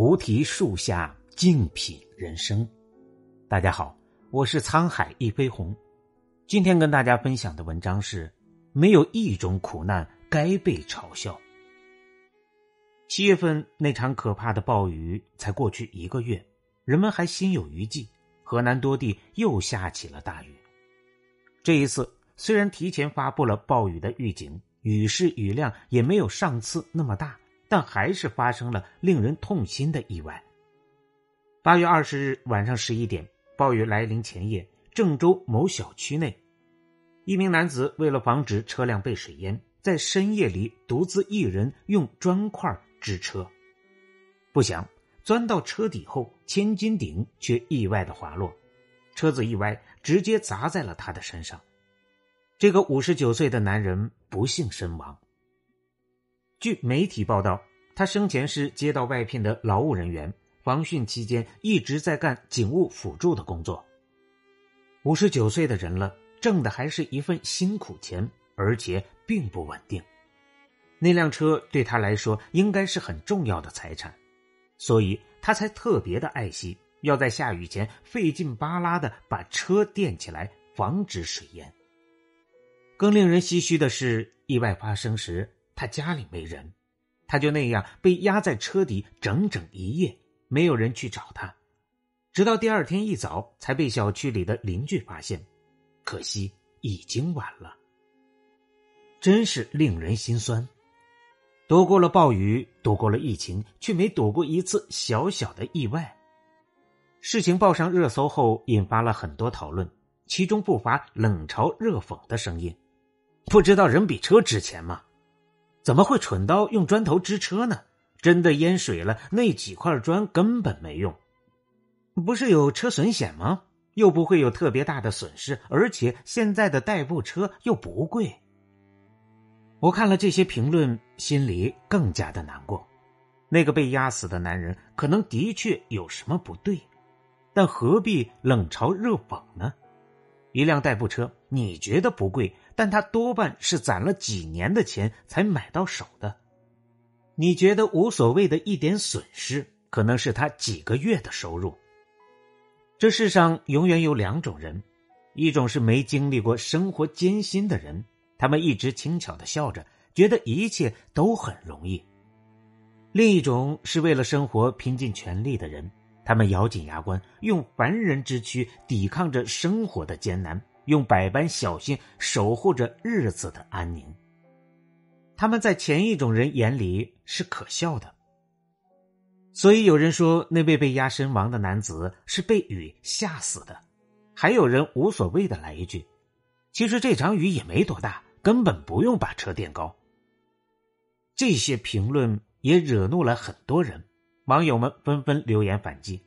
菩提树下静品人生。大家好，我是沧海一飞鸿。今天跟大家分享的文章是：没有一种苦难该被嘲笑。七月份那场可怕的暴雨才过去一个月，人们还心有余悸。河南多地又下起了大雨。这一次虽然提前发布了暴雨的预警，雨势雨量也没有上次那么大。但还是发生了令人痛心的意外。八月二十日晚上十一点，暴雨来临前夜，郑州某小区内，一名男子为了防止车辆被水淹，在深夜里独自一人用砖块支车。不想钻到车底后，千斤顶却意外的滑落，车子一歪，直接砸在了他的身上。这个五十九岁的男人不幸身亡。据媒体报道，他生前是街道外聘的劳务人员，防汛期间一直在干警务辅助的工作。五十九岁的人了，挣的还是一份辛苦钱，而且并不稳定。那辆车对他来说应该是很重要的财产，所以他才特别的爱惜，要在下雨前费劲巴拉的把车垫起来，防止水淹。更令人唏嘘的是，意外发生时。他家里没人，他就那样被压在车底整整一夜，没有人去找他，直到第二天一早才被小区里的邻居发现，可惜已经晚了。真是令人心酸。躲过了暴雨，躲过了疫情，却没躲过一次小小的意外。事情报上热搜后，引发了很多讨论，其中不乏冷嘲热讽的声音：“不知道人比车值钱吗？”怎么会蠢到用砖头支车呢？真的淹水了，那几块砖根本没用。不是有车损险吗？又不会有特别大的损失，而且现在的代步车又不贵。我看了这些评论，心里更加的难过。那个被压死的男人可能的确有什么不对，但何必冷嘲热讽呢？一辆代步车，你觉得不贵？但他多半是攒了几年的钱才买到手的，你觉得无所谓的一点损失，可能是他几个月的收入。这世上永远有两种人，一种是没经历过生活艰辛的人，他们一直轻巧的笑着，觉得一切都很容易；另一种是为了生活拼尽全力的人，他们咬紧牙关，用凡人之躯抵抗着生活的艰难。用百般小心守护着日子的安宁。他们在前一种人眼里是可笑的，所以有人说那位被压身亡的男子是被雨吓死的，还有人无所谓的来一句：“其实这场雨也没多大，根本不用把车垫高。”这些评论也惹怒了很多人，网友们纷纷留言反击：“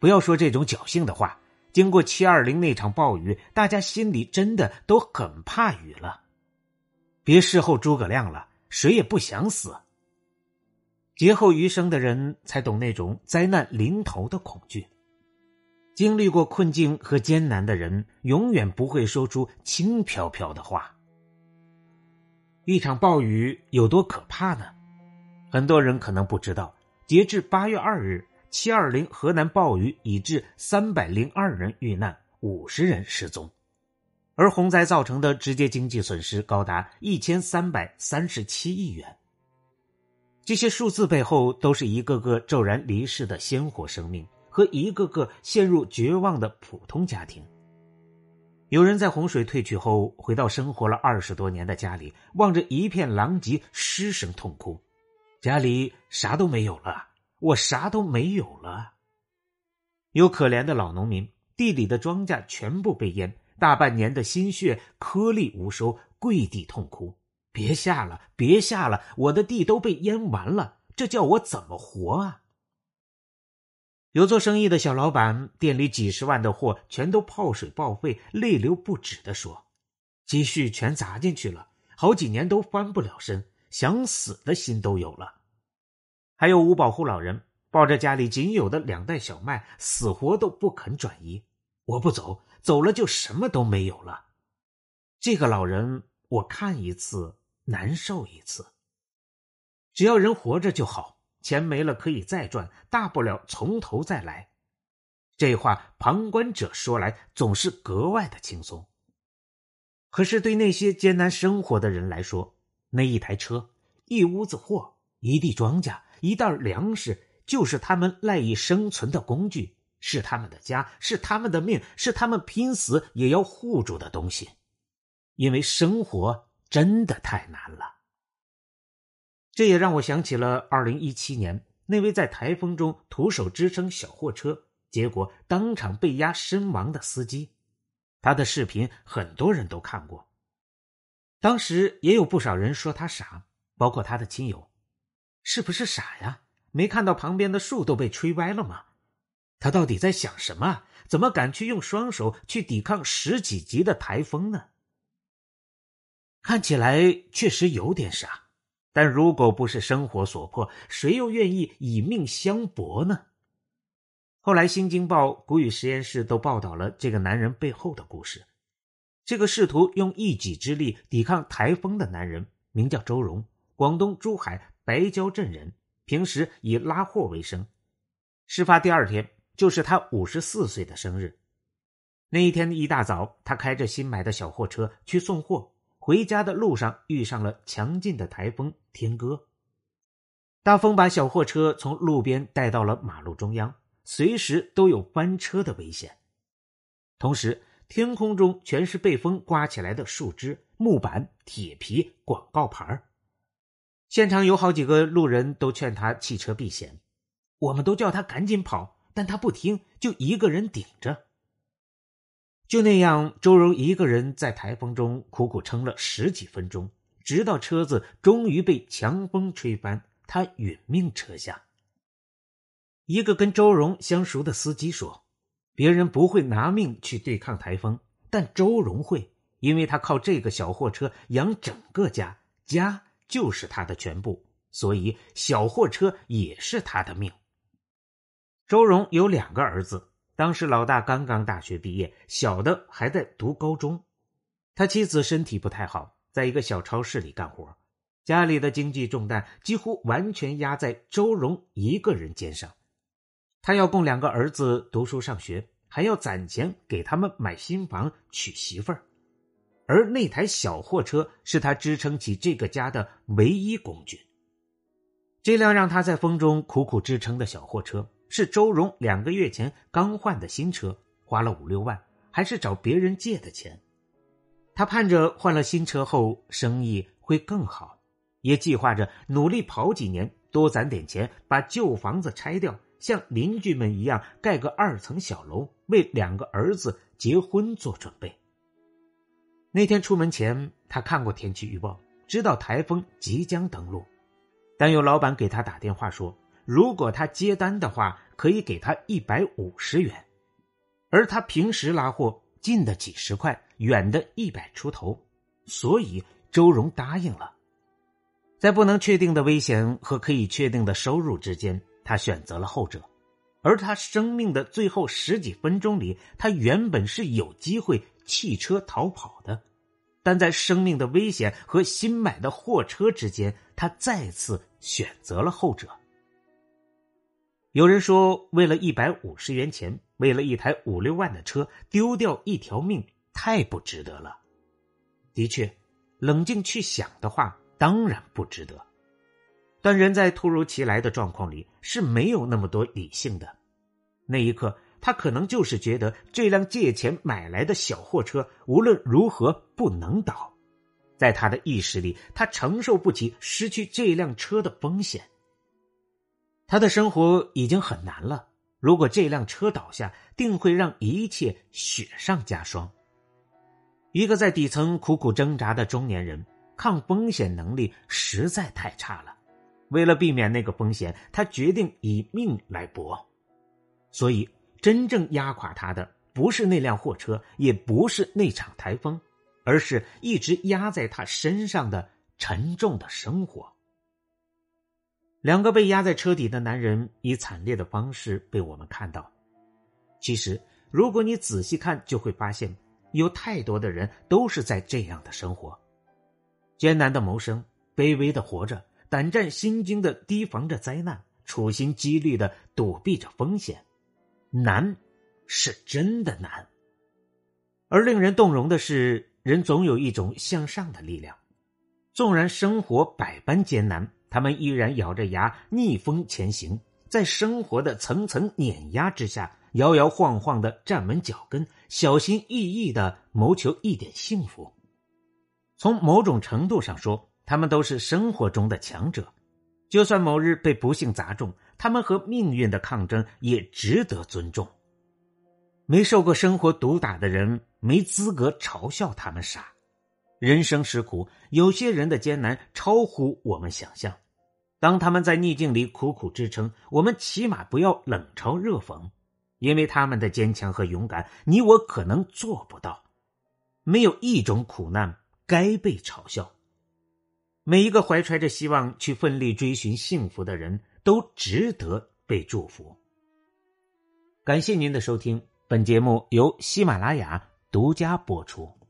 不要说这种侥幸的话。”经过七二零那场暴雨，大家心里真的都很怕雨了。别事后诸葛亮了，谁也不想死。劫后余生的人才懂那种灾难临头的恐惧。经历过困境和艰难的人，永远不会说出轻飘飘的话。一场暴雨有多可怕呢？很多人可能不知道，截至八月二日。七二零河南暴雨已致三百零二人遇难，五十人失踪，而洪灾造成的直接经济损失高达一千三百三十七亿元。这些数字背后，都是一个个骤然离世的鲜活生命和一个个陷入绝望的普通家庭。有人在洪水退去后，回到生活了二十多年的家里，望着一片狼藉，失声痛哭，家里啥都没有了。我啥都没有了。有可怜的老农民，地里的庄稼全部被淹，大半年的心血颗粒无收，跪地痛哭：“别下了，别下了，我的地都被淹完了，这叫我怎么活啊？”有做生意的小老板，店里几十万的货全都泡水报废，泪流不止的说：“积蓄全砸进去了，好几年都翻不了身，想死的心都有了。”还有五保户老人，抱着家里仅有的两袋小麦，死活都不肯转移。我不走，走了就什么都没有了。这个老人，我看一次难受一次。只要人活着就好，钱没了可以再赚，大不了从头再来。这话旁观者说来总是格外的轻松。可是对那些艰难生活的人来说，那一台车、一屋子货、一地庄稼、一袋粮食，就是他们赖以生存的工具，是他们的家，是他们的命，是他们拼死也要护住的东西。因为生活真的太难了。这也让我想起了二零一七年那位在台风中徒手支撑小货车，结果当场被压身亡的司机。他的视频很多人都看过。当时也有不少人说他傻，包括他的亲友。是不是傻呀？没看到旁边的树都被吹歪了吗？他到底在想什么？怎么敢去用双手去抵抗十几级的台风呢？看起来确实有点傻。但如果不是生活所迫，谁又愿意以命相搏呢？后来，《新京报》谷雨实验室都报道了这个男人背后的故事。这个试图用一己之力抵抗台风的男人，名叫周荣，广东珠海白蕉镇人，平时以拉货为生。事发第二天，就是他五十四岁的生日。那一天一大早，他开着新买的小货车去送货。回家的路上遇上了强劲的台风天鸽，大风把小货车从路边带到了马路中央，随时都有翻车的危险。同时，天空中全是被风刮起来的树枝、木板、铁皮、广告牌现场有好几个路人都劝他弃车避险，我们都叫他赶紧跑，但他不听，就一个人顶着。就那样，周荣一个人在台风中苦苦撑了十几分钟，直到车子终于被强风吹翻，他殒命车下。一个跟周荣相熟的司机说：“别人不会拿命去对抗台风，但周荣会，因为他靠这个小货车养整个家，家就是他的全部，所以小货车也是他的命。”周荣有两个儿子。当时老大刚刚大学毕业，小的还在读高中。他妻子身体不太好，在一个小超市里干活，家里的经济重担几乎完全压在周荣一个人肩上。他要供两个儿子读书上学，还要攒钱给他们买新房、娶媳妇儿。而那台小货车是他支撑起这个家的唯一工具。这辆让他在风中苦苦支撑的小货车。是周荣两个月前刚换的新车，花了五六万，还是找别人借的钱。他盼着换了新车后生意会更好，也计划着努力跑几年，多攒点钱，把旧房子拆掉，像邻居们一样盖个二层小楼，为两个儿子结婚做准备。那天出门前，他看过天气预报，知道台风即将登陆，但有老板给他打电话说。如果他接单的话，可以给他一百五十元，而他平时拉货近的几十块，远的一百出头，所以周荣答应了。在不能确定的危险和可以确定的收入之间，他选择了后者。而他生命的最后十几分钟里，他原本是有机会弃车逃跑的，但在生命的危险和新买的货车之间，他再次选择了后者。有人说，为了一百五十元钱，为了一台五六万的车，丢掉一条命，太不值得了。的确，冷静去想的话，当然不值得。但人在突如其来的状况里是没有那么多理性的。那一刻，他可能就是觉得这辆借钱买来的小货车无论如何不能倒，在他的意识里，他承受不起失去这辆车的风险。他的生活已经很难了，如果这辆车倒下，定会让一切雪上加霜。一个在底层苦苦挣扎的中年人，抗风险能力实在太差了。为了避免那个风险，他决定以命来搏。所以，真正压垮他的，不是那辆货车，也不是那场台风，而是一直压在他身上的沉重的生活。两个被压在车底的男人以惨烈的方式被我们看到。其实，如果你仔细看，就会发现，有太多的人都是在这样的生活：艰难的谋生，卑微的活着，胆战心惊的提防着灾难，处心积虑的躲避着风险。难，是真的难。而令人动容的是，人总有一种向上的力量。纵然生活百般艰难，他们依然咬着牙逆风前行，在生活的层层碾压之下，摇摇晃晃的站稳脚跟，小心翼翼的谋求一点幸福。从某种程度上说，他们都是生活中的强者。就算某日被不幸砸中，他们和命运的抗争也值得尊重。没受过生活毒打的人。没资格嘲笑他们傻。人生是苦，有些人的艰难超乎我们想象。当他们在逆境里苦苦支撑，我们起码不要冷嘲热讽，因为他们的坚强和勇敢，你我可能做不到。没有一种苦难该被嘲笑。每一个怀揣着希望去奋力追寻幸福的人，都值得被祝福。感谢您的收听，本节目由喜马拉雅。独家播出。